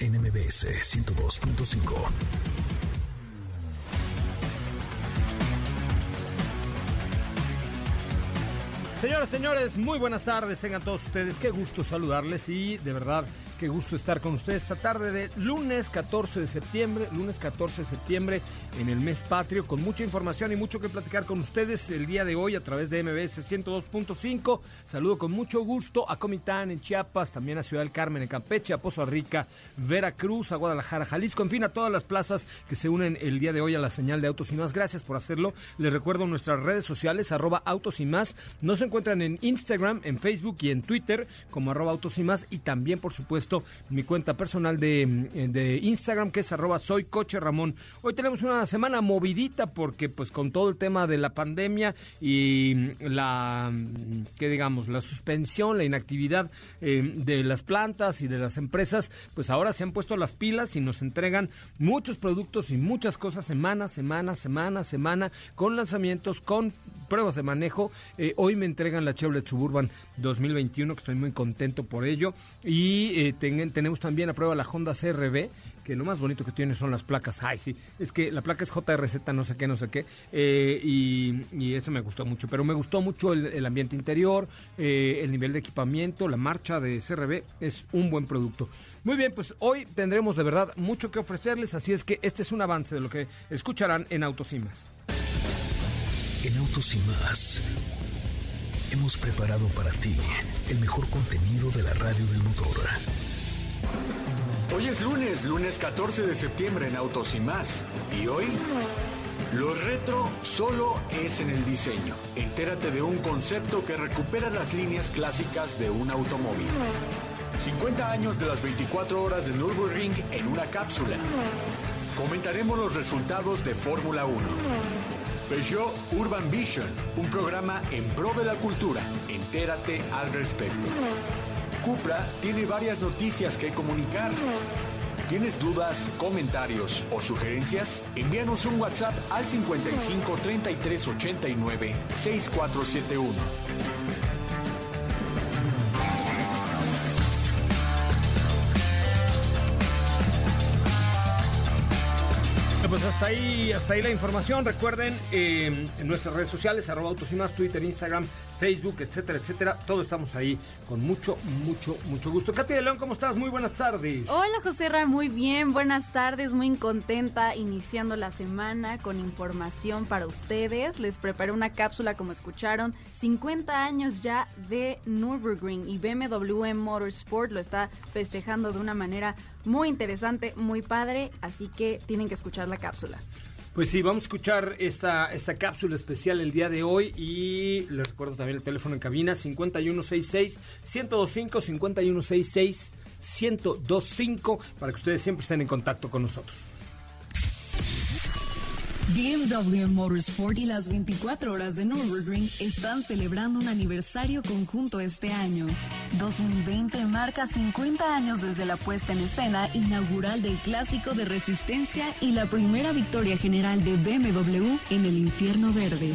NMBS 102.5. Señoras, señores, muy buenas tardes. Tengan todos ustedes. Qué gusto saludarles y de verdad Qué gusto estar con ustedes esta tarde de lunes 14 de septiembre, lunes 14 de septiembre en el mes patrio, con mucha información y mucho que platicar con ustedes el día de hoy a través de MBS 102.5. Saludo con mucho gusto a Comitán en Chiapas, también a Ciudad del Carmen en Campeche, a Poza Rica, Veracruz, a Guadalajara, Jalisco, en fin, a todas las plazas que se unen el día de hoy a la señal de Autos y Más. Gracias por hacerlo. Les recuerdo nuestras redes sociales, arroba Autos y Más. Nos encuentran en Instagram, en Facebook y en Twitter como arroba Autos y Más y también, por supuesto, mi cuenta personal mm, de, Instagram, que es arroba soy. Hoy tenemos una semana movidita porque pues con todo el tema de la pandemia y mm, la, mm, que digamos, la suspensión, la inactividad eh, de las plantas y de las empresas, pues ahora se han puesto las pilas y nos entregan muchos productos y muchas cosas semana, semana, semana, semana, con lanzamientos, con pruebas de manejo. Eh, hoy me entregan la Chevrolet Suburban 2021, que estoy muy contento por ello. Y eh, tenemos también a prueba la Honda CRB, que lo más bonito que tiene son las placas. Ay, sí, es que la placa es JRZ, no sé qué, no sé qué. Eh, y, eso me gustó mucho. Pero me gustó mucho el, ambiente interior, el nivel de equipamiento, la marcha de CRB. Es un buen producto. Muy bien, pues hoy tendremos de verdad mucho que ofrecerles, así es que este es un avance de lo que escucharán en Autos y Más. En Autos y más hemos preparado para ti el mejor contenido de la radio del motor. Hoy es lunes, lunes 14 de septiembre en Autos y más. Y hoy, lo retro solo es en el diseño. Entérate de un concepto que recupera las líneas clásicas de un automóvil. 50 años de las 24 horas de Nürburgring en una cápsula. Comentaremos los resultados de Fórmula 1. Peugeot Urban Vision, un programa en pro de la cultura. Entérate al respecto. Cupra tiene varias noticias que comunicar. ¿Tienes dudas, comentarios o sugerencias? Envíanos un WhatsApp al 55 33 89 6471. Pues hasta ahí, hasta ahí la información. Recuerden, eh, en nuestras redes sociales, arroba autos y más, Twitter, Instagram, Facebook, etcétera, etcétera. Todos estamos ahí con mucho, mucho, mucho gusto. Katy de León, ¿cómo estás? Muy buenas tardes. Hola, José Ra, muy bien. Buenas tardes, muy contenta iniciando la semana con información para ustedes. Les preparé una cápsula, como escucharon, 50 años ya de Nürburgring y BMW Motorsport lo está festejando de una manera muy interesante, muy padre, así que tienen que escuchar la cápsula. Pues sí, vamos a escuchar esta, esta cápsula especial el día de hoy y les recuerdo también el teléfono en cabina 5166 1025 5166 1025 para que ustedes siempre estén en contacto con nosotros. BMW Motorsport y las 24 horas de Nürburgring están celebrando un aniversario conjunto este año. 2020 marca 50 años desde la puesta en escena inaugural del clásico de resistencia y la primera victoria general de BMW en el infierno verde.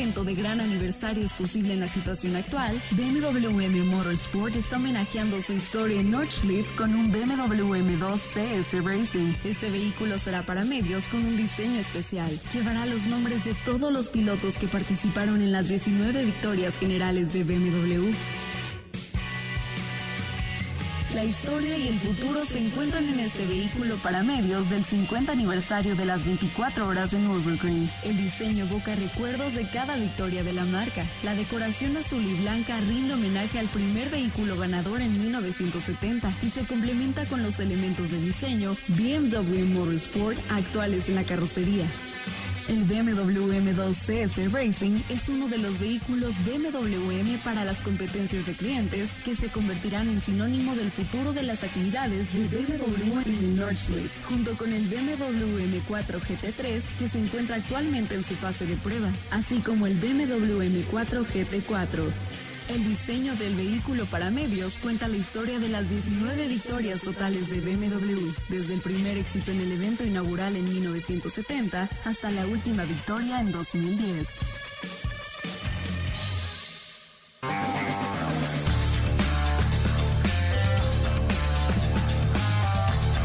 De gran aniversario es posible en la situación actual, BMW Motorsport está homenajeando su historia en Nordschleife con un BMW M2 CS Racing. Este vehículo será para medios con un diseño especial. Llevará los nombres de todos los pilotos que participaron en las 19 victorias generales de BMW. La historia y el futuro se encuentran en este vehículo para medios del 50 aniversario de las 24 horas de Nürburgring. El diseño evoca recuerdos de cada victoria de la marca. La decoración azul y blanca rinde homenaje al primer vehículo ganador en 1970 y se complementa con los elementos de diseño BMW Motorsport actuales en la carrocería. El BMW M2 CS Racing es uno de los vehículos BMW M para las competencias de clientes que se convertirán en sinónimo del futuro de las actividades de BMW en el junto con el BMW M4 GT3 que se encuentra actualmente en su fase de prueba, así como el BMW M4 GT4. El diseño del vehículo para medios cuenta la historia de las 19 victorias totales de BMW, desde el primer éxito en el evento inaugural en 1970 hasta la última victoria en 2010.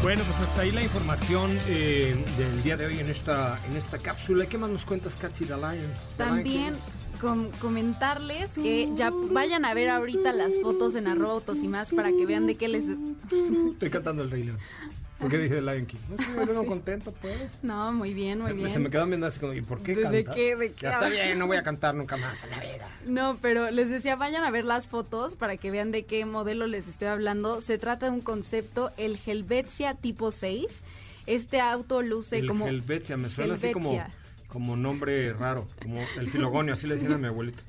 Bueno, pues hasta ahí la información eh, del día de hoy en esta en esta cápsula. ¿Qué más nos cuentas, Katsi Dalayan? También com- comentarles que ya vayan a ver ahorita las fotos en arroba autos y más para que vean de qué les... Estoy cantando el Rey León. ¿Por qué dije Lion King? No estoy bueno, contento, pues. No, muy bien, muy bien. Se me quedan viendo así como, ¿y por qué ¿De- de canta? qué, de qué Ya está bien, no voy a cantar nunca más a la vida. No, pero les decía, vayan a ver las fotos para que vean de qué modelo les estoy hablando. Se trata de un concepto, el Helvetia tipo 6. Este auto luce el como... Helvetia, me suena así como, Helvetia. Como nombre raro, como el filogonio, así le decían a mi abuelito.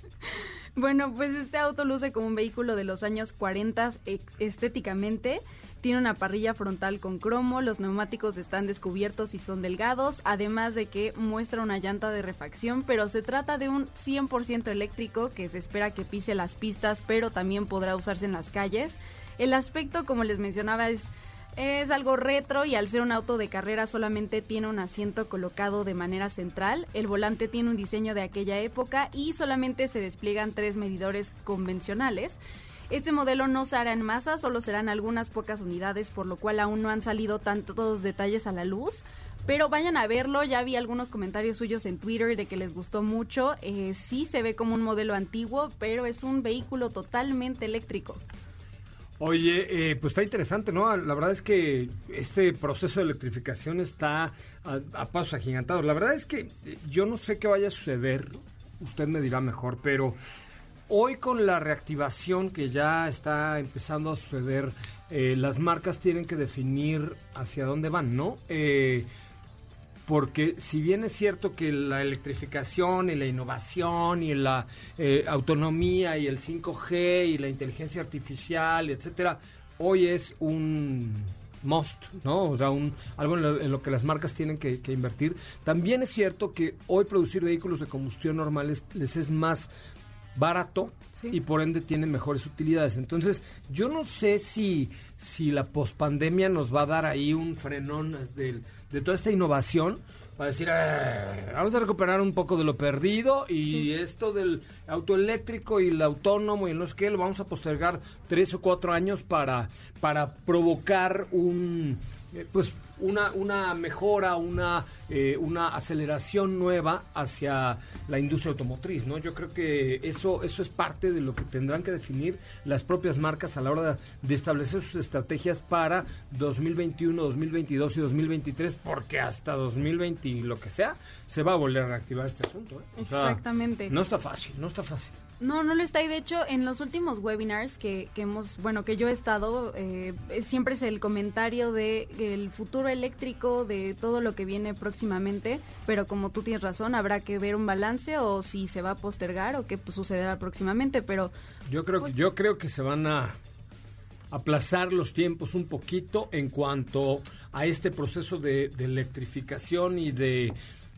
Bueno, pues este auto luce como un vehículo de los años 40 e- estéticamente. Tiene una parrilla frontal con cromo, los neumáticos están descubiertos y son delgados, además de que muestra una llanta de refacción, pero se trata de un 100% eléctrico que se espera que pise las pistas, pero también podrá usarse en las calles. El aspecto, como les mencionaba, es es algo retro y al ser un auto de carrera solamente tiene un asiento colocado de manera central. El volante tiene un diseño de aquella época y solamente se despliegan tres medidores convencionales. Este modelo no se hará en masa, solo serán algunas pocas unidades, por lo cual aún no han salido tantos detalles a la luz. Pero vayan a verlo, ya vi algunos comentarios suyos en Twitter de que les gustó mucho. Eh, sí se ve como un modelo antiguo, pero es un vehículo totalmente eléctrico. Oye, eh, pues está interesante, ¿no? La verdad es que este proceso de electrificación está a, a pasos agigantados. La verdad es que eh, yo no sé qué vaya a suceder, usted me dirá mejor, pero hoy con la reactivación que ya está empezando a suceder, eh, las marcas tienen que definir hacia dónde van, ¿no? Eh, porque si bien es cierto que la electrificación y la innovación y la eh, autonomía y el 5G y la inteligencia artificial, etcétera, hoy es un must, ¿no? O sea, un, algo en lo, en lo que las marcas tienen que, que invertir. También es cierto que hoy producir vehículos de combustión normales les es más barato Sí. y por ende tienen mejores utilidades. Entonces, yo no sé si, si la pospandemia nos va a dar ahí un frenón del- de, toda esta innovación para decir, "Eh, vamos a recuperar un poco de lo perdido y esto del auto eléctrico y el autónomo y no sé qué, lo vamos a postergar tres o cuatro años para, para provocar un, eh, pues, una, una mejora, una, eh, una aceleración nueva hacia la industria automotriz, ¿no? Yo creo que eso, eso es parte de lo que tendrán que definir las propias marcas a la hora de establecer sus estrategias para 2021, 2022 y 2023, porque hasta 2020 y lo que sea, se va a volver a reactivar este asunto. ¿eh? O sea, Exactamente. no está fácil, no está fácil. No, no lo está. Y de hecho, en los últimos webinars que, que hemos, bueno, que yo he estado, eh, siempre es el comentario de el futuro eléctrico, de todo lo que viene próximamente. Pero como tú tienes razón, habrá que ver un balance o si se va a postergar o qué pues, sucederá próximamente. Pero Yo creo que yo creo que se van a aplazar los tiempos un poquito en cuanto a este proceso de, de electrificación y de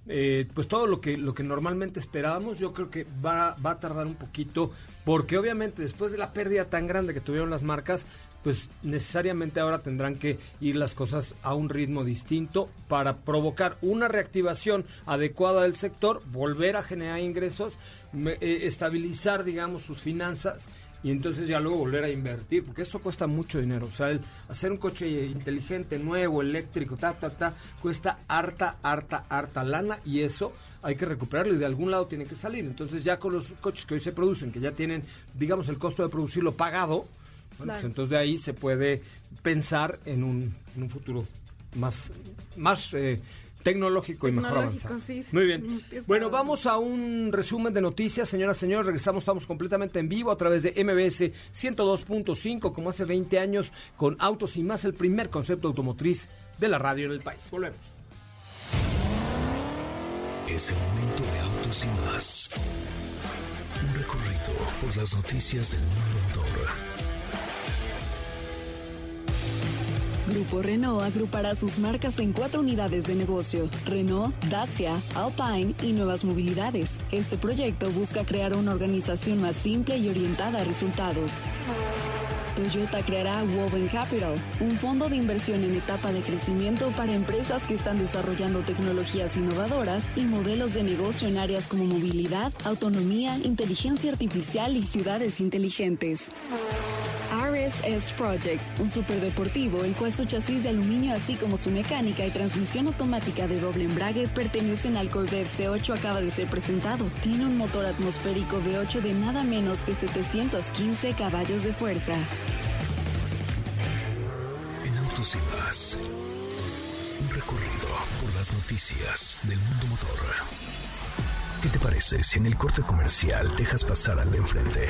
eh, pues todo lo que lo que normalmente esperábamos yo creo que va, va a tardar un poquito porque obviamente después de la pérdida tan grande que tuvieron las marcas pues necesariamente ahora tendrán que ir las cosas a un ritmo distinto para provocar una reactivación adecuada del sector, volver a generar ingresos, eh, estabilizar, digamos, sus finanzas y entonces ya luego volver a invertir, porque esto cuesta mucho dinero. O sea, el hacer un coche inteligente, nuevo, eléctrico, ta, ta, ta, cuesta harta, harta, harta lana y eso hay que recuperarlo y de algún lado tiene que salir. Entonces ya con los coches que hoy se producen, que ya tienen, digamos, el costo de producirlo pagado, Bueno, pues entonces de ahí se puede pensar en un, en un futuro más, más eh, tecnológico y mejor Tecnológico, avanzado. sí, sí. Muy bien. Bueno. vamos a un resumen de noticias, señoras y señores. Regresamos, estamos completamente en vivo a través de MBS 102.5, como hace 20 años, con Autos y más, el primer concepto automotriz de la radio en el país. Volvemos. Es el momento de autos y más. Un recorrido por las noticias del mundo motor. Grupo Renault agrupará sus marcas en cuatro unidades de negocio: Renault, Dacia, Alpine y Nuevas Movilidades. Este proyecto busca crear una organización más simple y orientada a resultados. Toyota creará Woven Capital, un fondo de inversión en etapa de crecimiento para empresas que están desarrollando tecnologías innovadoras y modelos de negocio en áreas como movilidad, autonomía, inteligencia artificial y ciudades inteligentes. RSS Project, un superdeportivo el cual su chasis de aluminio así como su mecánica y transmisión automática de doble embrague pertenecen al Corvette C8 acaba de ser presentado. Tiene un motor atmosférico V8 de nada menos que 715 caballos de fuerza. En autos y más. Un recorrido por las noticias del mundo motor. ¿Qué te parece si en el corte comercial dejas pasar al de enfrente?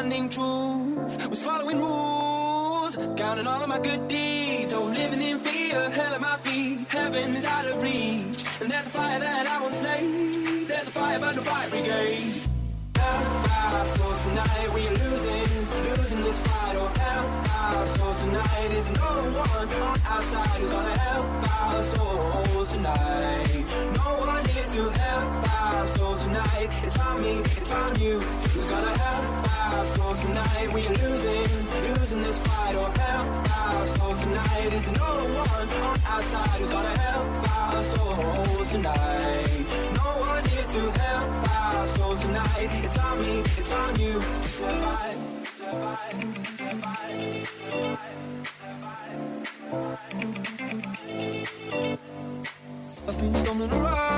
Finding truth. Was following rules, counting all of my good deeds. Oh, living in fear, hell at my feet. Heaven is out of reach, and there's a fire that I won't slay. There's a fire, but no fire brigade. Hellfire, so tonight we are losing, losing this fight. Oh, hellfire, so tonight is no one on our side who's gonna help our souls tonight. No one here to help our souls tonight. It's on me, it's on you. Who's gonna help our souls tonight? We are losing, losing this fight. or help our souls tonight. Is no one on our side who's gonna help our souls tonight. No one here to help our souls tonight. It's on me, it's on you to survive, survive. I've been stumbling around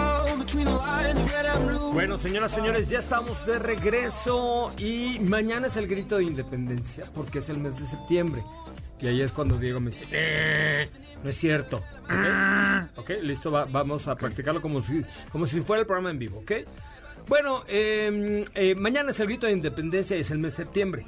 Bueno, señoras, señores, ya estamos de regreso y mañana es el grito de independencia porque es el mes de septiembre. Y ahí es cuando Diego me dice, "Eh, no es cierto. ¿Ok? Listo, va- vamos a practicarlo como si, como si fuera el programa en vivo, ¿ok? Bueno, eh, eh, mañana es el grito de independencia y es el mes de septiembre.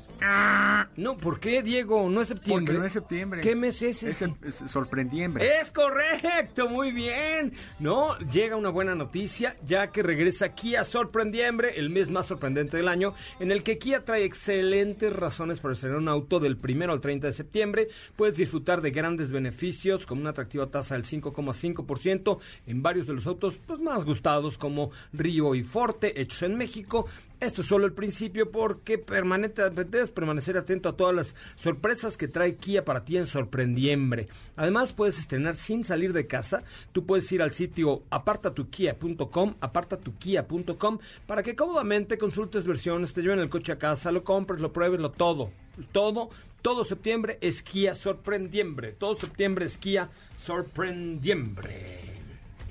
No, ¿por qué, Diego? No es septiembre. Porque no es septiembre. ¿Qué mes es Es, este? el- es sorprendiembre. Es correcto, muy bien. No, llega una buena noticia, ya que regresa Kia Sorprendiembre, el mes más sorprendente del año, en el que Kia trae excelentes razones para estrenar un auto del primero al 30 de septiembre. Puedes disfrutar de grandes beneficios, como una atractiva tasa del 5,5% en varios de los autos pues, más gustados, como Río y Forte, hechos en México. Esto es solo el principio porque permanente, debes permanecer atento a todas las sorpresas que trae Kia para ti en Sorprendiembre. Además, puedes estrenar sin salir de casa. Tú puedes ir al sitio apartatukia.com, apartatukia.com, para que cómodamente consultes versiones, te lleven el coche a casa, lo compres, lo pruebes, lo todo. Todo, todo septiembre es Kia Sorprendiembre. Todo septiembre es Kia Sorprendiembre.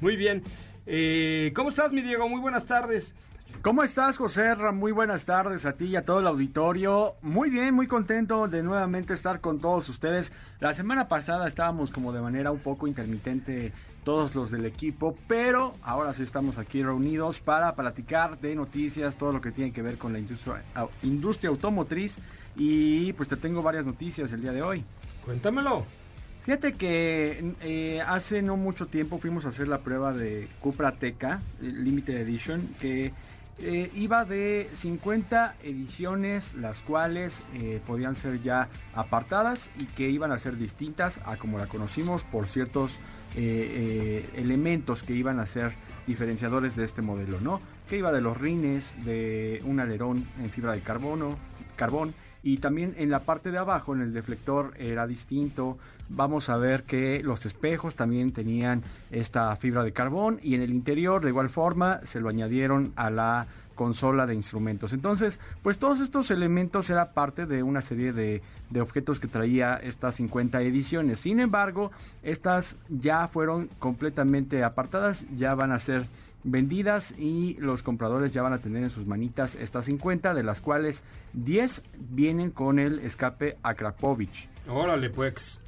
Muy bien. Eh, ¿Cómo estás, mi Diego? Muy buenas tardes. ¿Cómo estás, José? Muy buenas tardes a ti y a todo el auditorio. Muy bien, muy contento de nuevamente estar con todos ustedes. La semana pasada estábamos como de manera un poco intermitente todos los del equipo, pero ahora sí estamos aquí reunidos para platicar de noticias, todo lo que tiene que ver con la industria, industria automotriz y pues te tengo varias noticias el día de hoy. Cuéntamelo. Fíjate que eh, hace no mucho tiempo fuimos a hacer la prueba de Cupra Teca, el Limited Edition, que eh, iba de 50 ediciones, las cuales eh, podían ser ya apartadas y que iban a ser distintas a como la conocimos por ciertos elementos que iban a ser diferenciadores de este modelo, ¿no? Que iba de los rines, de un alerón en fibra de carbono, carbón, y también en la parte de abajo, en el deflector, era distinto. Vamos a ver que los espejos también tenían esta fibra de carbón y en el interior, de igual forma, se lo añadieron a la consola de instrumentos. Entonces, pues todos estos elementos era parte de una serie de, de, objetos que traía estas 50 ediciones. Sin embargo, estas ya fueron completamente apartadas, ya van a ser vendidas y los compradores ya van a tener en sus manitas estas 50, de las cuales 10 vienen con el escape Akrapovich. Órale, pues.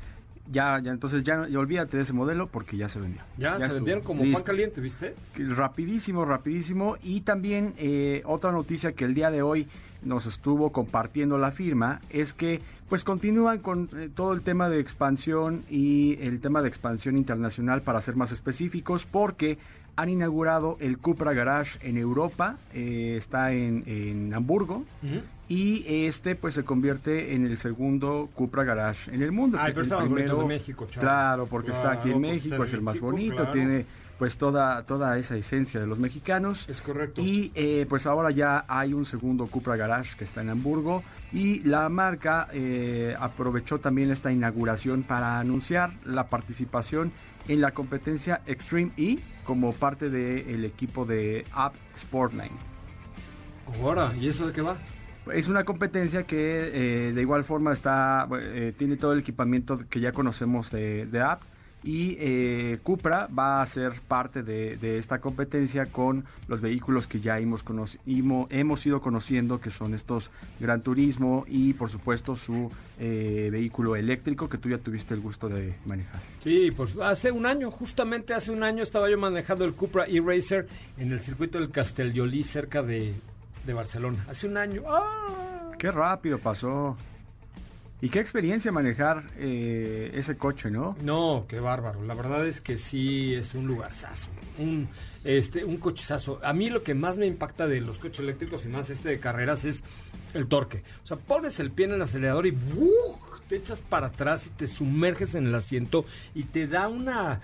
Ya, ya, entonces ya, ya, olvídate de ese modelo porque ya se vendió. Ya, se vendieron como pan caliente, ¿viste? Rapidísimo, rapidísimo. Y también eh, otra noticia que el día de hoy nos estuvo compartiendo la firma es que pues continúan con eh, todo el tema de expansión y el tema de expansión internacional para ser más específicos porque han inaugurado el Cupra Garage en Europa, eh, está en, en Hamburgo, uh -huh. y este pues se convierte en el segundo Cupra Garage en el mundo. Ah, pero está más bonito de México, chaval. Claro, porque claro, está aquí en México, es el más México, bonito, claro. tiene pues toda, toda esa esencia de los mexicanos. Es correcto. Y eh, pues ahora ya hay un segundo Cupra Garage que está en Hamburgo y la marca eh, aprovechó también esta inauguración para anunciar la participación en la competencia Extreme E como parte del equipo de App Sportline. Ahora, ¿y eso de qué va? Es una competencia que eh, de igual forma está tiene todo el equipamiento que ya conocemos de, de App y eh, Cupra va a ser parte de, de, esta competencia con los vehículos que ya hemos, hemos, hemos ido conociendo, que son estos Gran Turismo y por supuesto su eh, vehículo eléctrico que tú ya tuviste el gusto de manejar. Sí, pues hace un año, justamente hace un año estaba yo manejando el Cupra E-Racer en el circuito del Castellolí cerca de, de Barcelona. Hace un año. ¡Ah! ¡Qué rápido pasó! Y qué experiencia manejar eh, ese coche, ¿no? No, qué bárbaro. La verdad es que sí es un lugarzazo, un este un. A mí lo que más me impacta de los coches eléctricos y más este de carreras es el torque. O sea, pones el pie en el acelerador y te echas para atrás y te sumerges en el asiento y te da una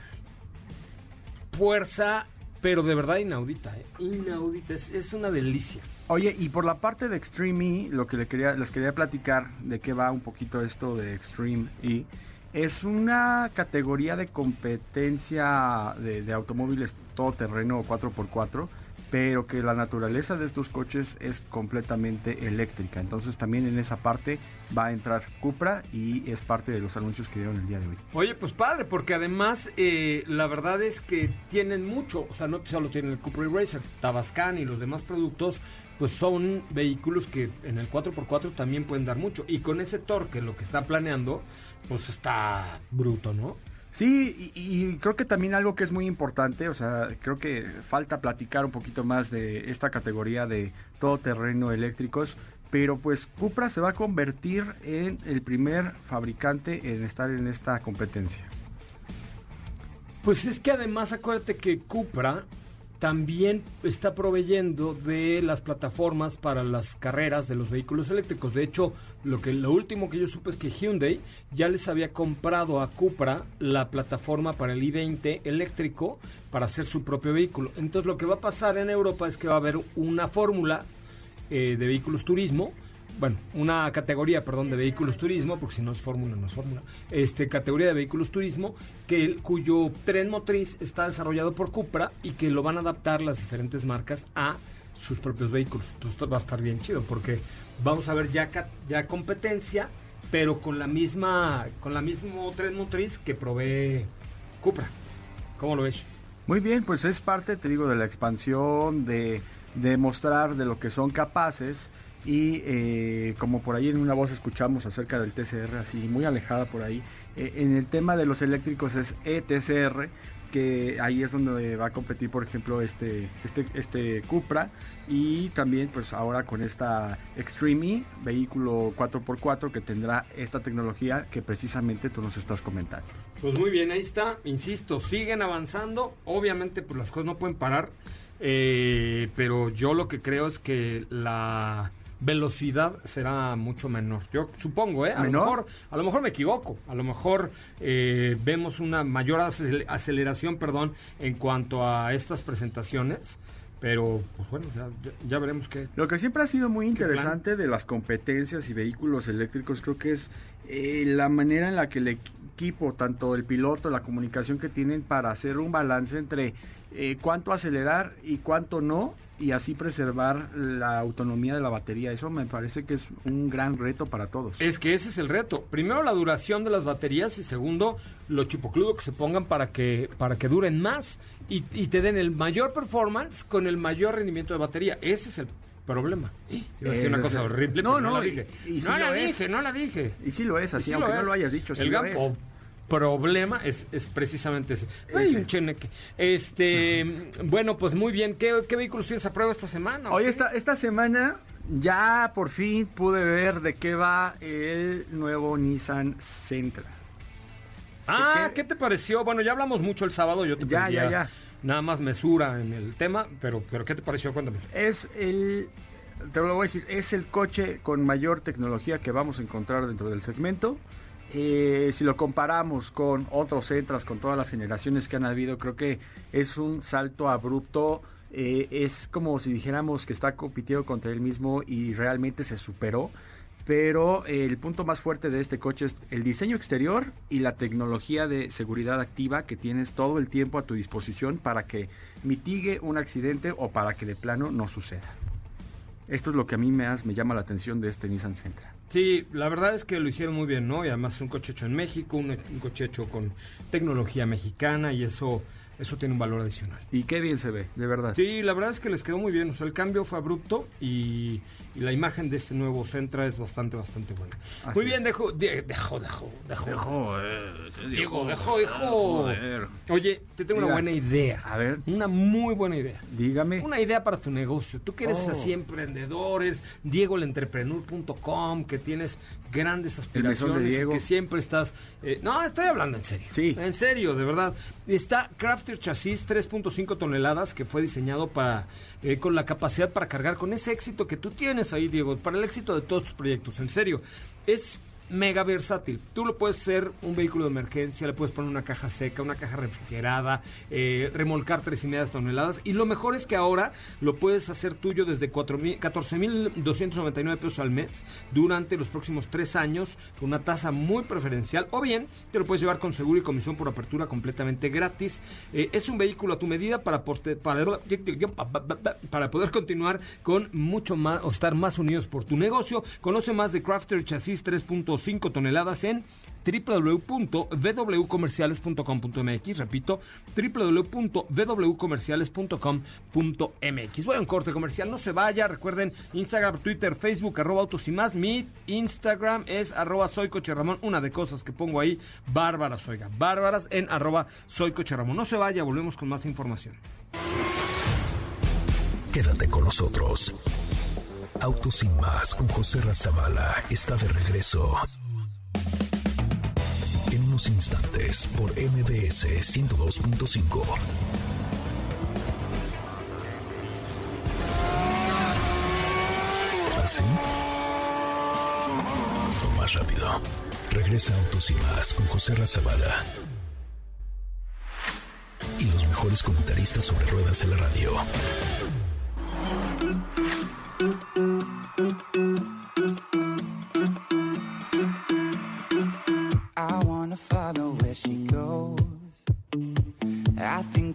fuerza, pero de verdad inaudita, ¿eh? inaudita. Es, es una delicia. Oye, y por la parte de Extreme E, lo que quería, les quería platicar de qué va un poquito esto de Extreme E, es una categoría de competencia de, de automóviles todoterreno 4x4, pero que la naturaleza de estos coches es completamente eléctrica. Entonces también en esa parte va a entrar Cupra y es parte de los anuncios que dieron el día de hoy. Oye, pues padre, porque además eh, la verdad es que tienen mucho, o sea, no solo tienen el Cupra Racer, Tabascan y los demás productos, pues son vehículos que en el 4x4 también pueden dar mucho. Y con ese torque, lo que está planeando, pues está bruto, ¿no? Sí, y, y, creo que también algo que es muy importante, o sea, creo que falta platicar un poquito más de esta categoría de todoterreno eléctricos, pero pues Cupra se va a convertir en el primer fabricante en estar en esta competencia. Pues es que además acuérdate que Cupra también está proveyendo de las plataformas para las carreras de los vehículos eléctricos. De hecho, lo que lo último que yo supe es que Hyundai ya les había comprado a Cupra la plataforma para el i20 eléctrico para hacer su propio vehículo. Entonces, lo que va a pasar en Europa es que va a haber una fórmula eh, de vehículos turismo bueno, una categoría, perdón, de vehículos turismo, porque si no es fórmula, no es fórmula, este, categoría de vehículos turismo, que cuyo tren motriz está desarrollado por Cupra y que lo van a adaptar las diferentes marcas a sus propios vehículos. Entonces va a estar bien chido, porque vamos a ver ya, ya competencia, pero con la misma, con la mismo tren motriz que provee Cupra. ¿Cómo lo ves? Muy bien, pues es parte, te digo, de la expansión, de, de mostrar de lo que son capaces y eh, como por ahí en una voz escuchamos acerca del TCR, así muy alejada por ahí, eh, en el tema de los eléctricos es ETCR, que ahí es donde va a competir, por ejemplo, este, este, este Cupra y también pues ahora con esta Extreme E, vehículo 4x4 que tendrá esta tecnología que precisamente tú nos estás comentando. Pues muy bien, ahí está, insisto, siguen avanzando, obviamente pues las cosas no pueden parar, eh, pero yo lo que creo es que la velocidad será mucho menor. Yo supongo, ¿eh? A lo mejor, a lo mejor me equivoco. A lo mejor eh, vemos una mayor acel- aceleración, perdón, en cuanto a estas presentaciones. Pero, pues bueno, ya, ya- ya veremos qué. Lo que siempre ha sido muy interesante de las competencias y vehículos eléctricos creo que es eh, la manera en la que el equipo, tanto el piloto, la comunicación que tienen para hacer un balance entre eh, cuánto acelerar y cuánto no y así preservar la autonomía de la batería. Eso me parece que es un gran reto para todos. Es que ese es el reto. Primero, la duración de las baterías y segundo, lo chipocludo que se pongan para que, para que duren más y, y te den el mayor performance con el mayor rendimiento de batería. Ese es el problema. Iba a decir una cosa horrible, No, pero no, no, la dije. y sí no la es. dije, no la dije. Y sí lo es, Y así, sí aunque no es. lo hayas dicho, sí el lo es. Problema es, es precisamente ese. Ay, Ese. un cheneque. Este, bueno, pues muy bien. ¿Qué, qué vehículos tienes a prueba esta semana? Hoy esta, esta semana ya por fin pude ver de qué va el nuevo Nissan Sentra. Ah, ¿Qué? ¿qué te pareció? Bueno, ya hablamos mucho el sábado, yo te Ya, ya, ya. nada más mesura en el tema, pero, pero ¿qué te pareció? Cuéntame. Es el, te lo voy a decir, es el coche con mayor tecnología que vamos a encontrar dentro del segmento. Eh, si lo comparamos con otros Sentras, con todas las generaciones que han habido, creo que es un salto abrupto. eh, es como si dijéramos que está compitiendo contra él mismo y realmente se superó. Pero eh, el punto más fuerte de este coche es el diseño exterior y la tecnología de seguridad activa que tienes todo el tiempo a tu disposición para que mitigue un accidente o para que de plano no suceda. Esto es lo que a mí me llama la atención de este Nissan Sentra. Sí, la verdad es que lo hicieron muy bien, ¿no? Y además es un coche hecho en México, un, un coche hecho con tecnología mexicana y eso, eso tiene un valor adicional. Y qué bien se ve, de verdad. Sí, la verdad es que les quedó muy bien. O sea, el cambio fue abrupto y, y la imagen de este nuevo Sentra es bastante, bastante buena. Así muy bien, dejo, de- dejo, dejo, dejo. eh, Diego, dejó, hijo. Joder. Oye, te tengo una buena idea. A ver. Una muy buena idea. Dígame. Una idea para tu negocio. Tú que eres Oh. así emprendedores, diegoelentrepreneur.com, que tienes grandes aspiraciones, que siempre estás... eh, no, estoy hablando en serio. Sí. En serio, de verdad. Está Crafter Chasis 3.5 toneladas que fue diseñado para eh, con la capacidad para cargar con ese éxito que tú tienes ahí, Diego, para el éxito de todos tus proyectos. En serio, es mega versátil. Tú lo puedes ser un vehículo de emergencia, le puedes poner una caja seca, una caja refrigerada, eh, remolcar tres y media toneladas. Y lo mejor es que ahora lo puedes hacer tuyo desde 14.299 pesos al mes durante los próximos tres años con una tasa muy preferencial. O bien, te lo puedes llevar con seguro y comisión por apertura completamente gratis. Eh, es un vehículo a tu medida para, porte- para, para poder continuar con mucho más o estar más unidos por tu negocio. Conoce más de Crafter Chasis 3.5 toneladas en www.wcomerciales.com.mx repito www.wcomerciales.com.mx voy a un corte comercial no se vaya. Recuerden Instagram Twitter Facebook arroba autos y más. Mi Instagram es arroba soy coche Ramón una de cosas que pongo ahí bárbaras oiga bárbaras en arroba soy coche Ramón no se vaya volvemos con más información. Quédate con nosotros. Autos sin más con José Razabala está de regreso. En unos instantes por MBS 102.5. ¿Así? O más rápido. Regresa Autos y más con José Razabala. Y los mejores comentaristas sobre ruedas en la radio.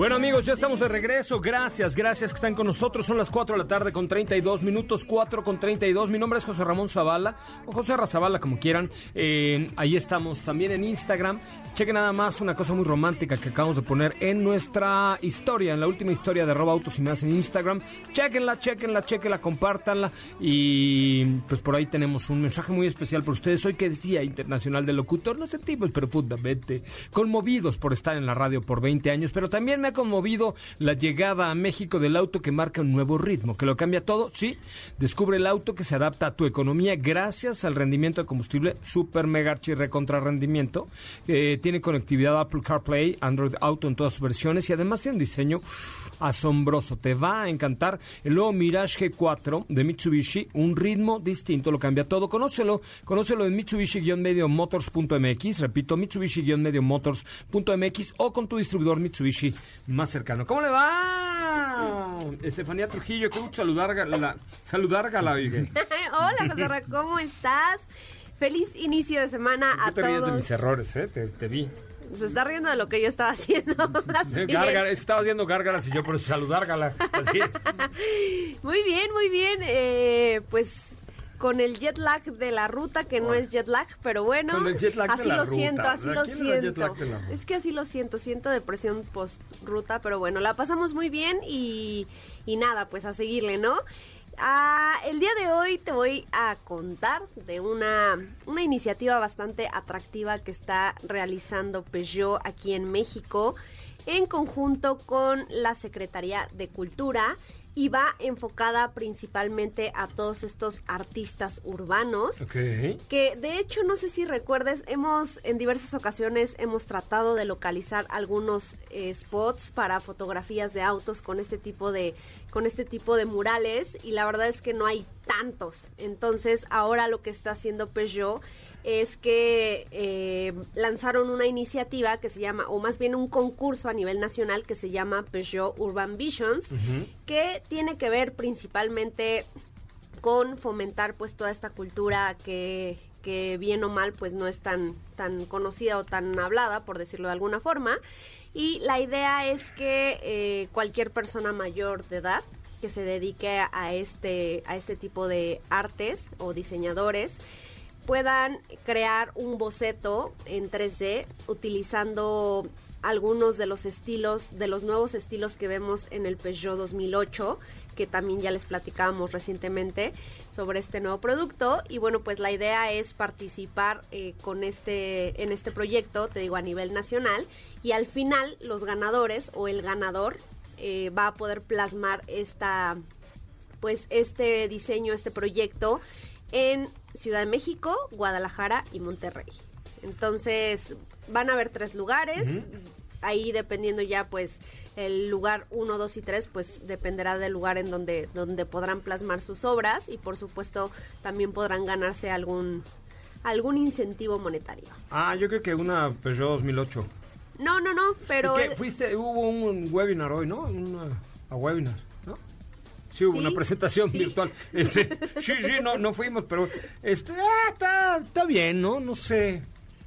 Bueno amigos, ya estamos de regreso. Gracias, gracias que están con nosotros. Son las 4 de la tarde con 32 minutos, 4 con 32. Mi nombre es José Ramón Zavala, o José Razabala, como quieran. Eh, ahí estamos también en Instagram. Chequen nada más una cosa muy romántica que acabamos de poner en nuestra historia, en la última historia de Roba Autos y más en Instagram. Chequenla, chequenla, chequenla, compártanla. Y pues por ahí tenemos un mensaje muy especial para ustedes. Hoy que es Día Internacional del Locutor, no sentimos profundamente conmovidos por estar en la radio por 20 años, pero también me ha conmovido la llegada a México del auto que marca un nuevo ritmo, que lo cambia todo. Sí, descubre el auto que se adapta a tu economía gracias al rendimiento de combustible super mega archi recontra rendimiento. Eh, tiene conectividad Apple CarPlay, Android Auto en todas sus versiones y además tiene un diseño asombroso. Te va a encantar el nuevo Mirage G4 de Mitsubishi, un ritmo distinto, lo cambia todo. Conócelo, conócelo en Mitsubishi-Motors.mx, repito, Mitsubishi-Motors.mx o con tu distribuidor Mitsubishi más cercano. ¿Cómo le va? Estefanía Trujillo, qué gusto saludar, la, saludar Gala, oye. Hola, José ¿cómo estás? Feliz inicio de semana ¿Por a qué te ríes de todos. mis errores, eh? Te, te vi. Se está riendo de lo que yo estaba haciendo. Así Gárgaras, estaba haciendo gárgaras y yo por saludar, Gala. Así. Muy bien, muy bien. Eh, pues con el jet lag de la ruta, que no es jet lag, pero bueno, Con el jet lag de así la lo ruta. siento, así ¿A lo siento. de? Es que así lo siento, siento depresión post ruta, pero bueno, la pasamos muy bien y, y nada, pues a seguirle, ¿no? Ah, el día de hoy te voy a contar de una, una iniciativa bastante atractiva que está realizando Peugeot aquí en México en conjunto con la Secretaría de Cultura y va enfocada principalmente a todos estos artistas urbanos. Que de hecho no sé si recuerdes hemos en diversas ocasiones hemos tratado de localizar algunos eh, spots para fotografías de autos con este tipo de con este tipo de murales y la verdad es que no hay tantos entonces ahora lo que está haciendo Peugeot es que eh, lanzaron una iniciativa que se llama, o más bien un concurso a nivel nacional que se llama Peugeot Urban Visions, que tiene que ver principalmente con fomentar pues toda esta cultura que, que bien o mal pues no es tan, tan conocida o tan hablada, por decirlo de alguna forma. Y la idea es que eh, cualquier persona mayor de edad que se dedique a este, a este tipo de artes o diseñadores puedan crear un boceto en 3D utilizando algunos de los estilos, de los nuevos estilos que vemos en el Peugeot 2008, que también ya les platicábamos recientemente sobre este nuevo producto. Y bueno, pues la idea es participar eh, con este, en este proyecto, te digo, a nivel nacional. Y al final, los ganadores o el ganador eh, va a poder plasmar esta, pues este diseño, este proyecto en Ciudad de México, Guadalajara y Monterrey. Entonces, van a haber tres lugares. Ahí dependiendo ya, pues, el lugar 1, 2 y 3, pues dependerá del lugar en donde, donde podrán plasmar sus obras y por supuesto también podrán ganarse algún, algún incentivo monetario. Ah, yo creo que una Peugeot 2008. No, no, no, pero... ¿Qué? Fuiste, hubo un webinar hoy, ¿no? Una, a webinar, ¿no? Sí, hubo Sí, una presentación sí. virtual. Este, sí, sí, no, no fuimos, pero este, ah, está, está bien, ¿no? No sé.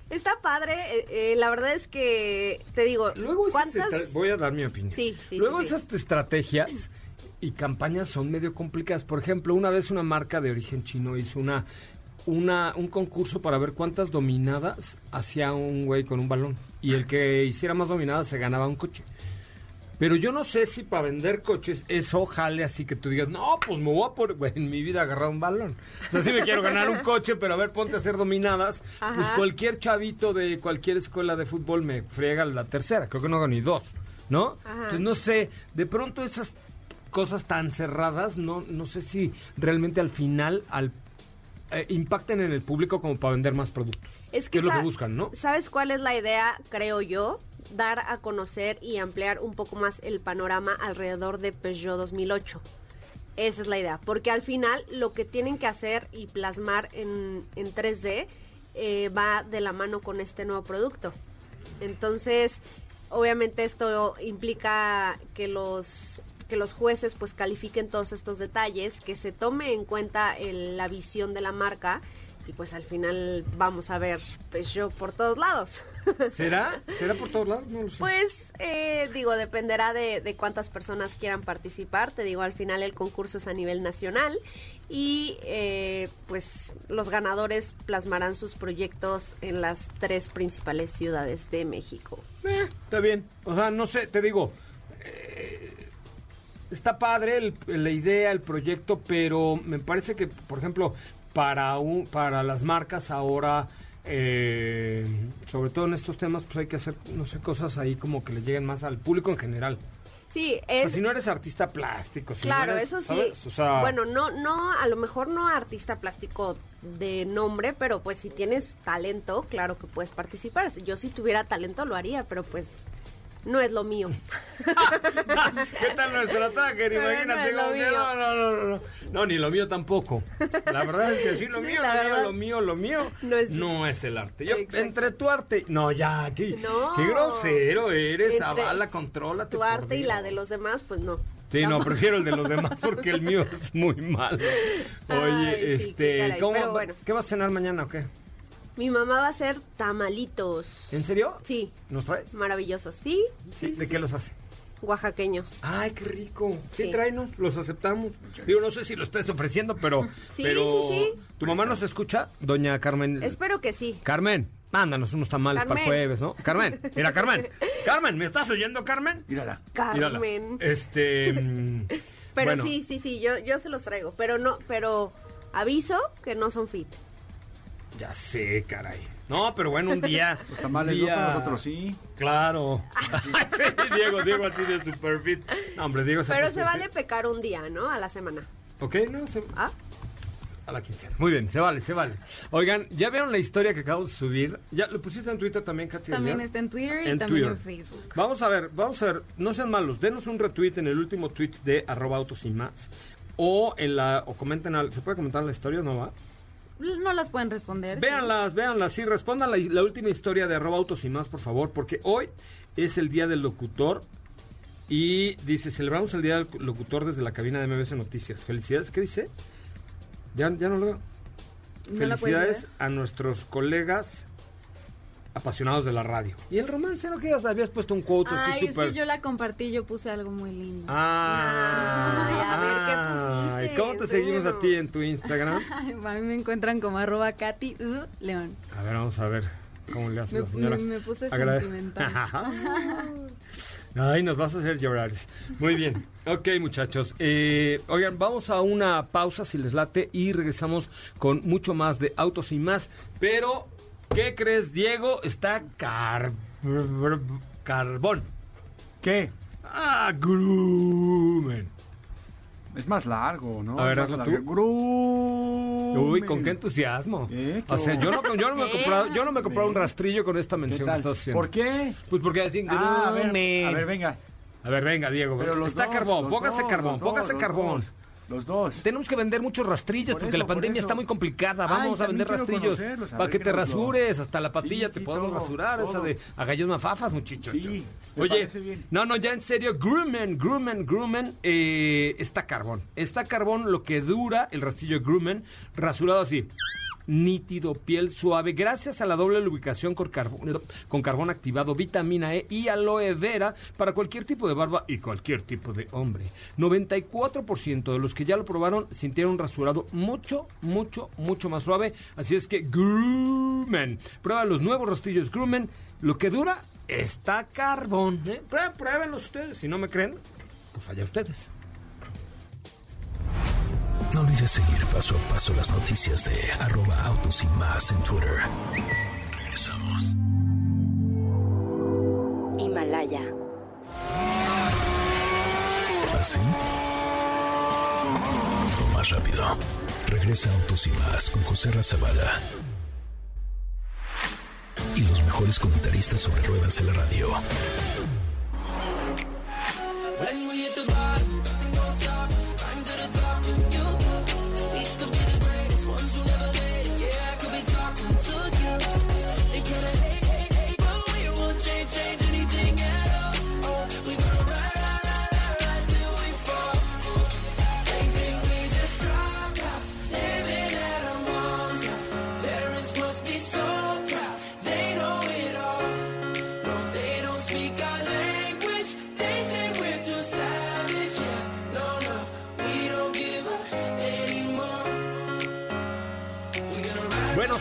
Está padre, eh, eh, la verdad es que, te digo, Luego ¿cuántas...? voy a dar mi opinión. Sí, sí, Luego sí. esas estrategias y campañas son medio complicadas. Por ejemplo, una vez una marca de origen chino hizo una, una un concurso para ver cuántas dominadas hacía un güey con un balón. Y el que hiciera más dominadas se ganaba un coche. Pero yo no sé si para vender coches eso jale así que tú digas, no, pues me voy a por, güey, en mi vida agarrar un balón. O sea, si me quiero ganar un coche, pero a ver, ponte a hacer dominadas. Ajá. Pues cualquier chavito de cualquier escuela de fútbol me friega la tercera. Creo que no hago ni dos, ¿no? Ajá. Entonces, no sé, de pronto esas cosas tan cerradas, no, no sé si realmente al final al, eh, impacten en el público como para vender más productos. Es que es lo que buscan, ¿no? ¿Sabes cuál es la idea, creo yo? Dar a conocer y ampliar un poco más el panorama alrededor de Peugeot 2008. Esa es la idea, porque al final lo que tienen que hacer y plasmar en, en 3D eh, va de la mano con este nuevo producto. Entonces, obviamente esto implica que los que los jueces pues califiquen todos estos detalles, que se tome en cuenta el- la visión de la marca y pues al final vamos a ver Peugeot por todos lados. ¿Será? ¿Será por todos lados? No lo sé. Pues eh, digo, dependerá de, de cuántas personas quieran participar. Te digo, al final el concurso es a nivel nacional y eh, pues los ganadores plasmarán sus proyectos en las tres principales ciudades de México. Eh, está bien. O sea, no sé, te digo. Está padre el- la idea, el proyecto, pero me parece que, por ejemplo, para, un, para las marcas ahora, eh, sobre todo en estos temas, pues hay que hacer, no sé, cosas ahí como que le lleguen más al público en general. Sí, O sea, es... si no eres artista plástico, si Claro, no eres, eso sí. ¿sabes? O sea, Bueno, no, no, a lo mejor no artista plástico de nombre, pero pues si tienes talento, claro que puedes participar. Yo si tuviera talento lo haría, pero pues no es lo mío. ¿Qué tal nuestro no Imagínate cómo que mío. no, no, no, no, no. No, ni lo mío tampoco. La verdad es que sí, lo Sí, mío, lo mío, lo mío, lo mío No es- el arte. Yo, Exacto. entre tu arte, no, ya, qué, No. qué grosero eres, Entre Zavala, contrólate. Tu arte y la de los demás, pues no. Sí, no, prefiero el de los demás porque el mío es muy malo. Oye, Ay, sí, qué este, caray, ¿cómo, bueno. ¿qué vas a cenar mañana o qué? Mi mamá va a hacer tamalitos. ¿En serio? Sí, ¿Nos traes? maravillosos. Sí, Sí, ¿de qué los hace? oaxaqueños. Ay, qué rico. Sí, Sí. tráenos, los aceptamos. Digo, no sé si lo estés ofreciendo, pero... Sí, pero sí, sí. ¿Tu mamá nos escucha? Doña Carmen. Espero que sí. Carmen, mándanos unos tamales para el jueves, ¿no? Carmen, mira, Carmen. Carmen, ¿me estás oyendo, Carmen? Mírala. Mírala. Carmen. Este... mm, Pero bueno, sí, sí, sí, yo, yo se los traigo. Pero no, pero aviso que no son fit. Ya sé, caray. No, pero bueno, un día... Los tamales un no, día- pero nosotros sí. Claro. sí, Diego, Diego así de super fit. No, hombre, Diego Pero así se de vale fit. pecar un día, ¿no? A la semana. Ok, no, se... ¿Ah? A la quincena. Muy bien, se vale, se vale. Oigan, ¿ya vieron la historia que acabo de subir? ¿Ya lo pusiste en Twitter también, Katy? También está en Twitter y En también Twitter. en Facebook. Vamos a ver, vamos a ver, no sean malos, denos un retweet en el último tweet de arroba autos y más. O en la, o comenten, al- ¿se puede comentar la historia o no va? No las pueden responder. sí. Véanlas, véanlas, sí, respondan la, la última historia de arroba autos y más, por favor, porque hoy es el día del locutor y dice, celebramos el día del locutor desde la cabina de MBS Noticias. Felicidades, ¿qué dice? Ya, ya no lo veo. ¿No la puedes Felicidades a nuestros colegas apasionados de la radio. Y el romance, ¿no? Que habías puesto un quote así Ay, es súper... que yo la compartí, yo puse algo muy lindo. Ah, Ay, a ver, ¿qué pusiste? ay, ¿Cómo te seguimos a ti en tu Instagram? A mí me encuentran como arroba Katy uh, León. A ver, vamos a ver cómo le hace Me, la señora. me- me puse Agrade- sentimental. Ay, nos vas a hacer llorar. Muy bien. Ok, muchachos. Eh, oigan, vamos a una pausa si les late y regresamos con mucho más de autos y más. Pero, ¿qué crees, Diego? Está car... carbón. ¿Qué? Ah, grumen. Es más largo, ¿no? A ver, hazlo tú. largo. Grumen. Uy, con qué entusiasmo. Eh, qué o sea, yo no, yo no me he comprado, yo no me he comprado un rastrillo con esta ¿Qué mención que estás haciendo. ¿Por qué? Pues porque así Ah, a ver, grumen. a ver, venga. A ver, venga, Diego. Pero los Está dos, carbón, los póngase dos, carbón, los dos, póngase los carbón. Los dos. Tenemos que vender muchos rastrillos Por porque eso, la pandemia está muy complicada. Ay, Vamos a vender rastrillos para que te rasures, hasta la patilla Sí, te sí, podemos todo, rasurar, esa todo. de agallas una fafas, muchacho. Sí, Oye, bien. no, no, ya en serio, Grumman, Grumman, Grumman, eh, está carbón. Está carbón lo que dura el rastrillo Grumman, rasurado así. Nítido, piel suave, gracias a la doble lubricación con carbón, con carbón activado, vitamina E y aloe vera para cualquier tipo de barba y cualquier tipo de hombre. 94% de los que ya lo probaron sintieron un rasurado mucho, mucho, mucho más suave. Así es que Grumman, prueba los nuevos rastrillos Grumman. Lo que dura está carbón. ¿eh? Prue- Pruébenlo ustedes. Si no me creen, pues allá ustedes. No olvides seguir paso a paso las noticias de arroba autos y más en Twitter. Regresamos. Himalaya. ¿Así? O más rápido. Regresa Autos y más con José Razabala. Y los mejores comentaristas sobre ruedas de la radio.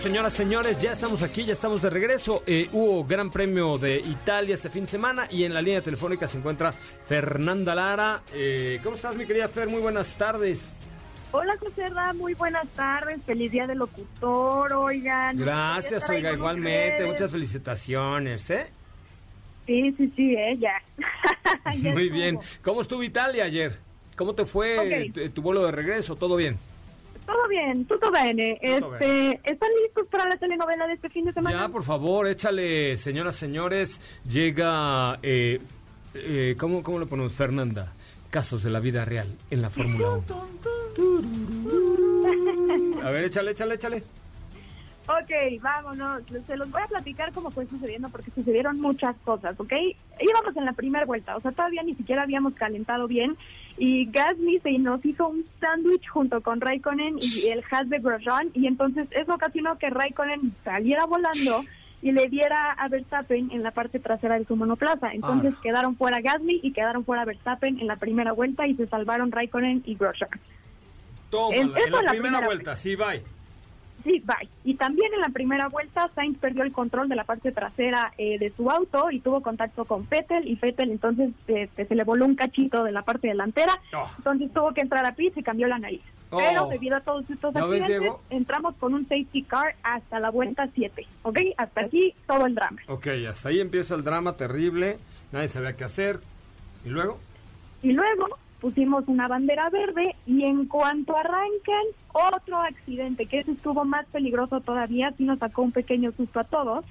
Señoras, señores, ya estamos aquí, ya estamos de regreso. Eh, hubo Gran Premio de Italia este fin de semana y en la línea telefónica se encuentra Fernanda Lara. Eh, ¿Cómo estás, mi querida Fer? Muy buenas tardes. Hola José Ra, muy buenas tardes, feliz día del locutor, oigan. Gracias, oiga, igualmente. ustedes. Muchas felicitaciones, ¿eh? Sí, sí, sí, eh, ya. Ya Muy estuvo. bien. ¿Cómo estuvo Italia ayer? ¿Cómo te fue Ok. tu, tu vuelo de regreso? ¿Todo bien? Todo bien, todo bene. Tutto Este, ¿Están listos para la telenovela de este fin de semana? Ya, por favor, échale, señoras, señores. Llega, eh, eh, ¿cómo, ¿cómo lo ponemos? Fernanda. Casos de la vida real en la Fórmula 1. A ver, échale, échale, échale. Ok, vámonos. Se los voy a platicar cómo fue sucediendo porque sucedieron muchas cosas, ¿ok? Íbamos en la primera vuelta, o sea, todavía ni siquiera habíamos calentado bien y Gasly se nos hizo un sándwich junto con Raikkonen y el Haas de Grosjean y entonces eso ocasionó que Raikkonen saliera volando y le diera a Verstappen en la parte trasera de su monoplaza. Entonces Ah. quedaron fuera Gasly y quedaron fuera Verstappen en la primera vuelta y se salvaron Raikkonen y Grosjean. Tómala, En- la, primera, primera vuelta, sí, bye. Sí, bye. Y también en la primera vuelta, Sainz perdió el control de la parte trasera eh, de su auto y tuvo contacto con Vettel y Vettel entonces este, se le voló un cachito de la parte delantera, Oh. entonces tuvo que entrar a pits y cambió la nariz. Oh. Pero debido a todos estos ¿Ya ves, accidentes, entramos con un safety car hasta la vuelta 7, ¿ok? Hasta aquí todo el drama. Ok, hasta ahí empieza el drama terrible. Nadie sabía qué hacer. ¿Y luego? Y luego pusimos una bandera verde y en cuanto arrancan, otro accidente, que ese estuvo más peligroso todavía, sí nos sacó un pequeño susto a todos.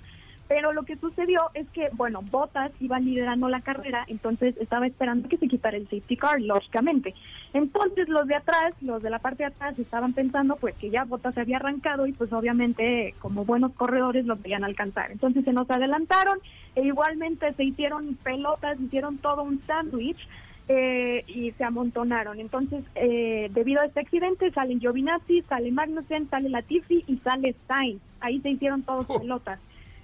Pero lo que sucedió es que, bueno, Bottas iba liderando la carrera, entonces estaba esperando que se quitara el safety car, lógicamente. Entonces los de atrás, los de la parte de atrás, estaban pensando pues que ya Bottas se había arrancado y pues obviamente como buenos corredores lo querían alcanzar. Entonces se nos adelantaron e igualmente se hicieron pelotas, hicieron todo un sándwich eh, y se amontonaron. Entonces, eh, debido a este accidente, salen Giovinazzi, sale Magnussen, sale Latifi y sale Sainz. Ahí se hicieron todos Oh. pelotas.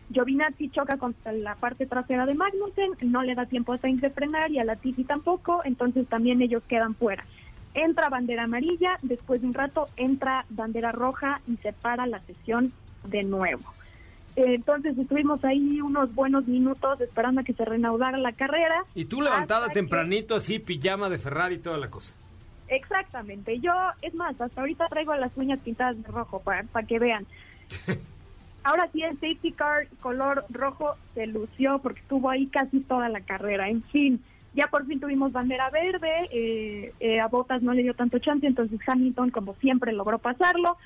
Giovinazzi choca contra la parte trasera de Magnussen, no le da tiempo a Sainz de frenar y a Latifi tampoco, entonces también ellos quedan fuera. Entra bandera amarilla, después de un rato entra bandera roja y se para la sesión de nuevo. Entonces estuvimos ahí unos buenos minutos esperando a que se reanudara la carrera. Y tú levantada que- tempranito, así, pijama de Ferrari y toda la cosa. Exactamente. Yo, es más, hasta ahorita traigo las uñas pintadas de rojo para, para que vean. Ahora sí, el safety car color rojo se lució porque estuvo ahí casi toda la carrera. En fin, ya por fin tuvimos bandera verde. eh, eh, a Bottas no le dio tanto chance, entonces Hamilton, como siempre, logró pasarlo.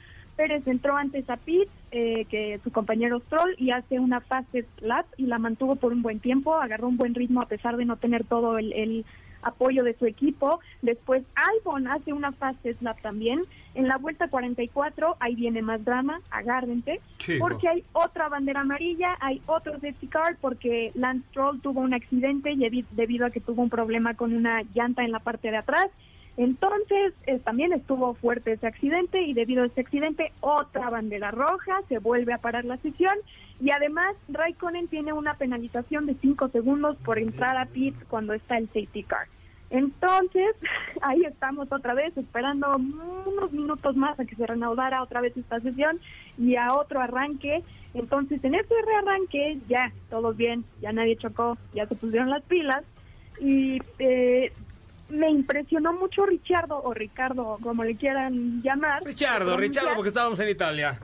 Pérez entró antes a Pitt eh, que su compañero Stroll y hace una fast lap y la mantuvo por un buen tiempo. Agarró un buen ritmo a pesar de no tener todo el, el apoyo de su equipo. Después Albon hace una fast lap también. En la vuelta 44, ahí viene más drama, agárrense, Sí, porque hay otra bandera amarilla, hay otro safety car, porque Lance Stroll tuvo un accidente y debido a que tuvo un problema con una llanta en la parte de atrás. Entonces, eh, también estuvo fuerte ese accidente y debido a ese accidente, otra bandera roja, se vuelve a parar la sesión y además Raikkonen tiene una penalización de 5 segundos por entrar a pit cuando está el safety car. Entonces, ahí estamos otra vez esperando unos minutos más a que se reanudara otra vez esta sesión y a otro arranque. Entonces, en este rearranque ya, todos bien, ya nadie chocó, ya se pusieron las pilas y eh, me impresionó mucho Richardo o Ricardo, como le quieran llamar. Richardo, Richardo, porque estábamos en Italia.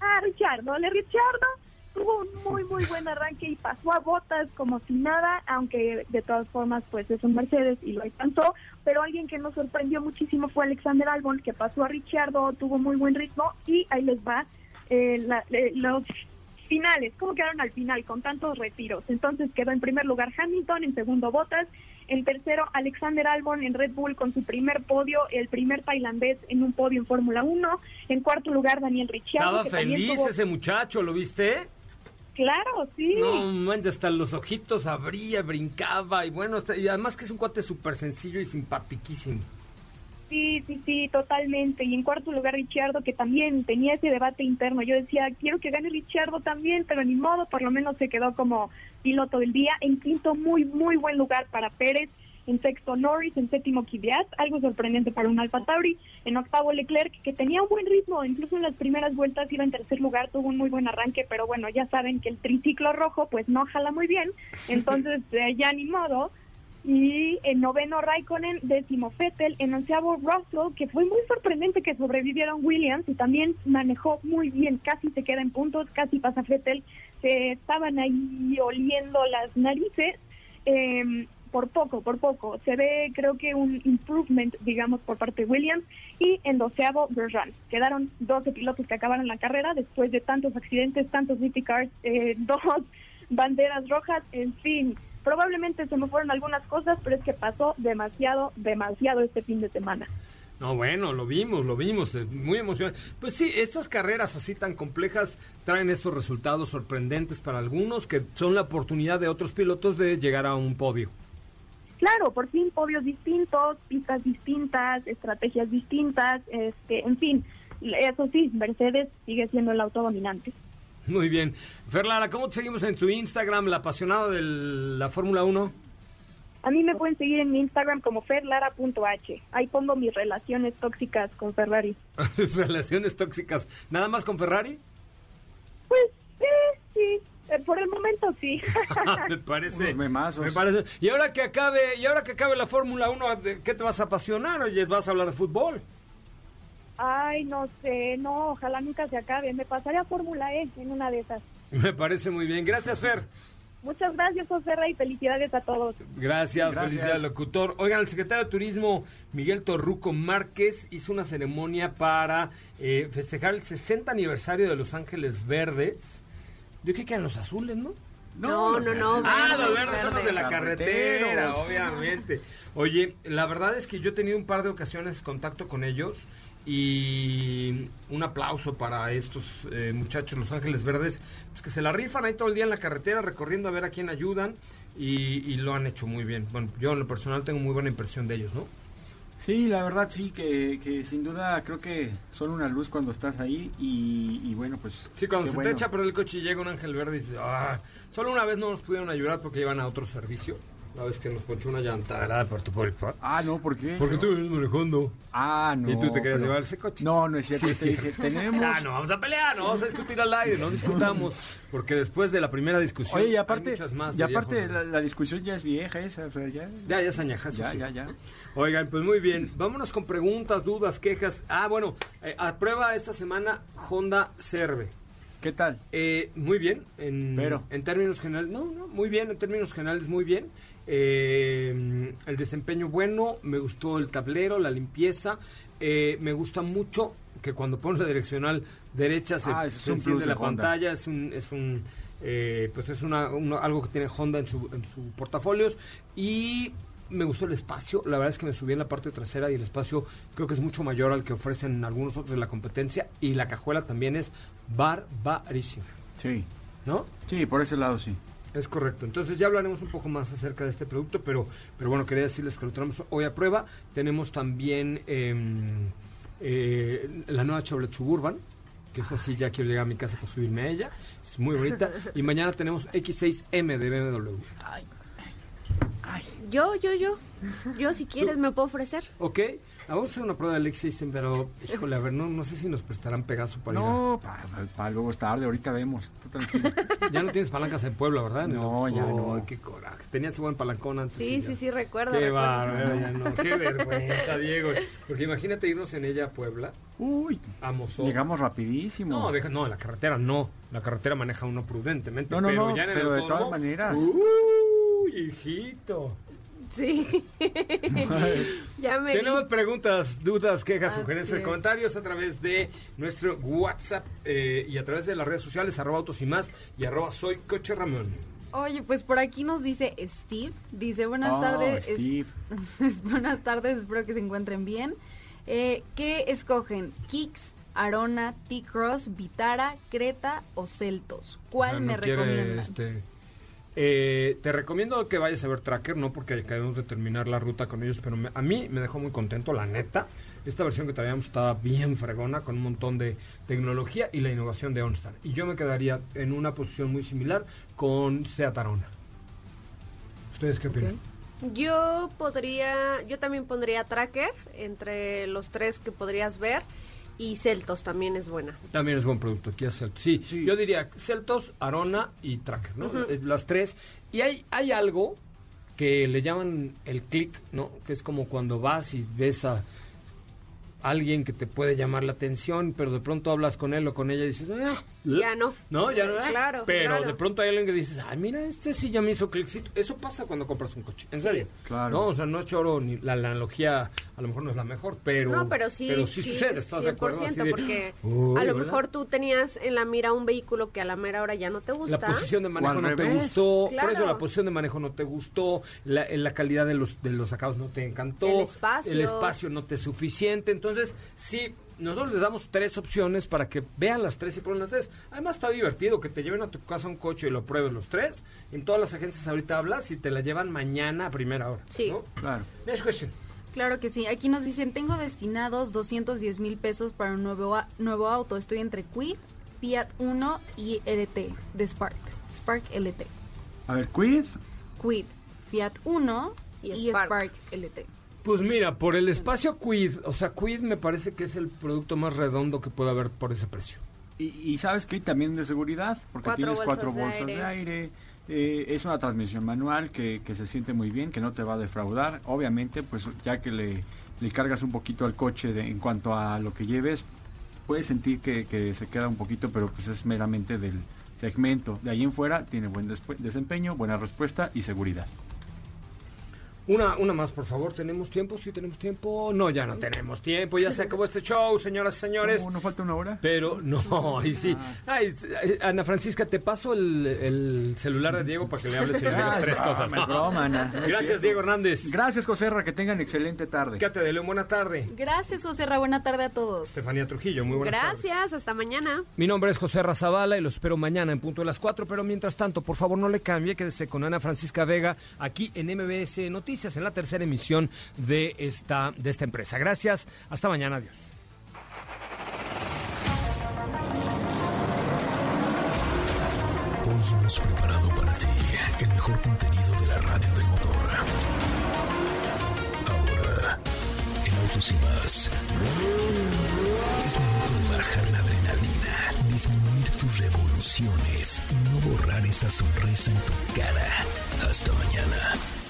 Ah, Richardo, le Richardo tuvo un muy muy buen arranque y pasó a botas como si nada, aunque de todas formas pues es un Mercedes y lo alcanzó, pero alguien que nos sorprendió muchísimo fue Alexander Albon, que pasó a Richardo, tuvo muy buen ritmo y ahí les va eh, la- eh, los finales, cómo quedaron al final con tantos retiros. Entonces quedó en primer lugar Hamilton, en segundo Bottas, en tercero Alexander Albon en Red Bull con su primer podio, el primer tailandés en un podio en Fórmula 1, en cuarto lugar Daniel Ricciardo. Estaba que feliz tuvo- ese muchacho, ¿lo viste? Claro, sí. No, hasta los ojitos abría, brincaba y bueno, y además que es un cuate súper sencillo y simpatiquísimo. Sí, sí, sí, totalmente. Y en cuarto lugar Richardo, que también tenía ese debate interno. Yo decía, quiero que gane Richardo también, pero ni modo, por lo menos se quedó como piloto del día. En quinto, muy, muy buen lugar para Pérez. En sexto, Norris. En séptimo, Kvyat. Algo sorprendente para un Alfa Tauri. En octavo, Leclerc, que tenía un buen ritmo. Incluso en las primeras vueltas iba en tercer lugar. Tuvo un muy buen arranque, pero bueno, ya saben que el triciclo rojo, pues no jala muy bien. Entonces, eh, ya ni modo. Y en noveno Raikkonen, décimo Vettel, en onceavo Russell, que fue muy sorprendente que sobrevivieron Williams y también manejó muy bien, casi se queda en puntos, casi pasa Vettel, se estaban ahí oliendo las narices, eh, por poco, por poco, se ve creo que un improvement, digamos, por parte de Williams, y en doceavo Grosjean, quedaron 12 pilotos que acabaron la carrera después de tantos accidentes, tantos safety cars, eh, dos banderas rojas, en fin, probablemente se me fueron algunas cosas, pero es que pasó demasiado, demasiado este fin de semana. No, bueno, lo vimos, lo vimos, muy emocionante. Pues sí, estas carreras así tan complejas traen estos resultados sorprendentes para algunos que son la oportunidad de otros pilotos de llegar a un podio. Claro, por fin podios distintos, pistas distintas, estrategias distintas, este, en fin, eso sí, Mercedes sigue siendo el auto dominante. Muy bien. Ferlara, ¿cómo te seguimos en tu Instagram, la apasionada de la Fórmula 1? A mí me pueden seguir en mi Instagram como ferlara.h. Ahí pongo mis relaciones tóxicas con Ferrari. Relaciones tóxicas. ¿Nada más con Ferrari? Pues sí, sí, eh, por el momento sí. me parece. Me parece. Y ahora que acabe, y ahora que acabe la Fórmula 1, ¿de ¿qué te vas a apasionar? Oye, vas a hablar de fútbol. Ay, no sé, no, ojalá nunca se acabe. Me pasaré a Fórmula E en una de esas. Me parece muy bien. Gracias, Fer. Muchas gracias, José Rey, felicidades a todos. Gracias, Gracias. felicidades, locutor. Oigan, el secretario de Turismo, Miguel Torruco Márquez, hizo una ceremonia para eh, festejar el 60 aniversario de Los Ángeles Verdes. Yo creo que eran los azules, ¿no? No, no, no. Ah, verdes, los verdes son los de la carretera, obviamente. Oye, la verdad es que yo he tenido un par de ocasiones contacto con ellos y un aplauso para estos eh, muchachos, Los Ángeles Verdes, pues que se la rifan ahí todo el día en la carretera recorriendo a ver a quién ayudan y, y lo han hecho muy bien. Bueno, yo en lo personal tengo muy buena impresión de ellos, ¿no? Sí, la verdad sí, que, que sin duda creo que son una luz cuando estás ahí y, y bueno, pues... Sí, cuando se bueno. te echa a perder el coche y llega un ángel verde y dices, ah, solo una vez no nos pudieron ayudar porque iban a otro servicio. La vez que nos ponchó una llanta. Por tu por Ah, no, ¿por qué? Porque tú vienes manejando. Ah, no. y tú te querías llevar ese coche. No, no es cierto. Sí, te dije, tenemos... Ah, no, vamos a pelear, no vamos a discutir al aire, no discutamos. Porque después de la primera discusión. Oye, y hay aparte, muchas más y aparte ¿no? la, la discusión ya es vieja esa, o sea, ya... Ya, ya es añajazo, Ya, sí. ya, ya. Oigan, pues muy bien. Vámonos con preguntas, dudas, quejas. Ah, bueno, eh, aprueba esta semana Honda Cerve. ¿Qué tal? Eh, muy bien, en, Pero. en términos generales, no, no, muy bien, en términos generales, muy bien. Eh, el desempeño bueno, me gustó el tablero, la limpieza, eh, me gusta mucho que cuando pones la direccional derecha se, Ah, se enciende la pantalla, es un, es un eh, pues es una, una- algo que tiene Honda en su, en su portafolios. Y me gustó el espacio, la verdad es que me subí en la parte trasera y el espacio creo que es mucho mayor al que ofrecen algunos otros de la competencia. Y la cajuela también es barbarísima, Sí, ¿no? sí, por ese lado sí. Es correcto. Entonces ya hablaremos un poco más acerca de este producto, pero, pero bueno, quería decirles que lo tenemos hoy a prueba. Tenemos también em, eh, la nueva Chevrolet Suburban, que es así, ya quiero llegar a mi casa para subirme a ella. Es muy bonita. Y mañana tenemos X6M de BMW. Yo, yo, yo. Yo, si quieres, me puedo ofrecer. Ok, vamos a hacer una prueba de System, pero híjole, a ver, no, no sé si nos prestarán Pegaso para No, para luego es tarde, ahorita vemos. Tú tranquilo. Ya no tienes palancas en Puebla, ¿verdad? No, ya Oh, no. qué coraje. Tenías buen palancón antes. Sí, sí, sí, recuerdo. Qué recuerdo. bárbaro, ya no. Qué vergüenza, Diego. Porque imagínate irnos en ella a Puebla, Uy, a llegamos rapidísimo. No, deja, no, la carretera no. La carretera maneja uno prudentemente. No, no, pero no, ya en el pero de todas maneras. Uy, hijito. Sí. ya me Tenemos vi. preguntas, dudas, quejas, Así sugerencias, es. comentarios a través de nuestro WhatsApp eh, y a través de las redes sociales, arroba autos y más y arroba soy coche Ramón. Oye, pues por aquí nos dice Steve. Dice, buenas Oh, tardes. es- Steve. buenas tardes, espero que se encuentren bien. Eh, ¿Qué escogen? ¿Kicks, Arona, T-Cross, Vitara, Creta o Celtos? ¿Cuál Ah, me no quiere, recomiendan? este, eh, te recomiendo que vayas a ver Tracker, no porque acabamos de terminar la ruta con ellos, pero me- a mí me dejó muy contento, la neta. Esta versión que traíamos estaba bien fregona, con un montón de tecnología y la innovación de OnStar. Y yo me quedaría en una posición muy similar con Seat Arona. ¿Ustedes qué opinan? Yo podría, yo también pondría Tracker entre los tres que podrías ver y Celtos también es buena. También es buen producto, Kia Celtos. Sí, yo diría Celtos, Arona y Tracker, ¿no? Eh, Las tres. Y hay, hay algo que le llaman el click, ¿no? Que es como cuando vas y ves a alguien que te puede llamar la atención, pero de pronto hablas con él o con ella y dices, "Ah, Ya no. no, ya no. ¿eh?". Claro, Pero claro. de pronto hay alguien que dices, ay, mira, este sí ya me hizo clickcito. Eso pasa cuando compras un coche, en serio. Claro. No, o sea, no es choro, ni la, la analogía a lo mejor no es la mejor, pero... no, pero sí, Pero sí, sucede, ¿estás de acuerdo? Así de, porque "Uy, a lo ¿verdad?". mejor tú tenías en la mira un vehículo que a la mera hora ya no te gusta. La posición de manejo no te gustó, Claro. por eso la posición de manejo no te gustó, la, la calidad de los, de los sacados no te encantó, El espacio. el espacio no te es suficiente. Entonces, sí, nosotros les damos tres opciones para que vean las tres y prueben las tres. Además, está divertido que te lleven a tu casa un coche y lo pruebes los tres. En todas las agencias ahorita hablas y te la llevan mañana a primera hora. Sí. ¿no? Claro. Next question. Claro que sí. Aquí nos dicen, tengo destinados 210 mil pesos para un nuevo, nuevo auto. Estoy entre Quid, Fiat Uno y LT de Spark. Spark LT. A ver, Quid. Quid, Fiat Uno Y y, Spark. Spark. LT. Pues mira, por el espacio Quid, o sea, Quid me parece que es el producto más redondo que puede haber por ese precio. Y, y sabes que también de seguridad, porque Cuatro tienes bolsas cuatro de bolsas de aire. eh, es una transmisión manual que, que se siente muy bien, que no te va a defraudar. Obviamente, pues ya que le, le cargas un poquito al coche de- en cuanto a lo que lleves, puedes sentir que, que se queda un poquito, pero pues es meramente del segmento. De ahí en fuera tiene buen desempeño, buena respuesta y seguridad. Una, una más, por favor. ¿Tenemos tiempo? ¿Sí tenemos tiempo? No, ya no tenemos tiempo. Ya se acabó este show, señoras y señores. ¿Cómo, ¿No falta una hora? Pero no, ahí sí. Ah. Ay, Ana Francisca, te paso el, el celular de Diego para que le hables y le digas Ah, es tres broma, cosas. es broma, Ana, no es Gracias. Diego Hernández. Gracias, Joserra, que tengan excelente tarde. Quédate de León, buena tarde. Gracias, José Ra. Buena tarde a todos. Estefanía Trujillo, muy buenas tardes. Gracias, hasta mañana. Mi nombre es José Razabala y lo espero mañana en punto de las 4, pero mientras tanto, por favor no le cambie, quédese con Ana Francisca Vega aquí en MBS Noticias, en la tercera emisión de esta, de esta empresa. Gracias, hasta mañana, adiós. Hoy hemos preparado para ti el mejor contenido de la radio del motor. Ahora, en Autos y más, es momento de bajar la adrenalina, disminuir tus revoluciones y no borrar esa sonrisa en tu cara. Hasta mañana.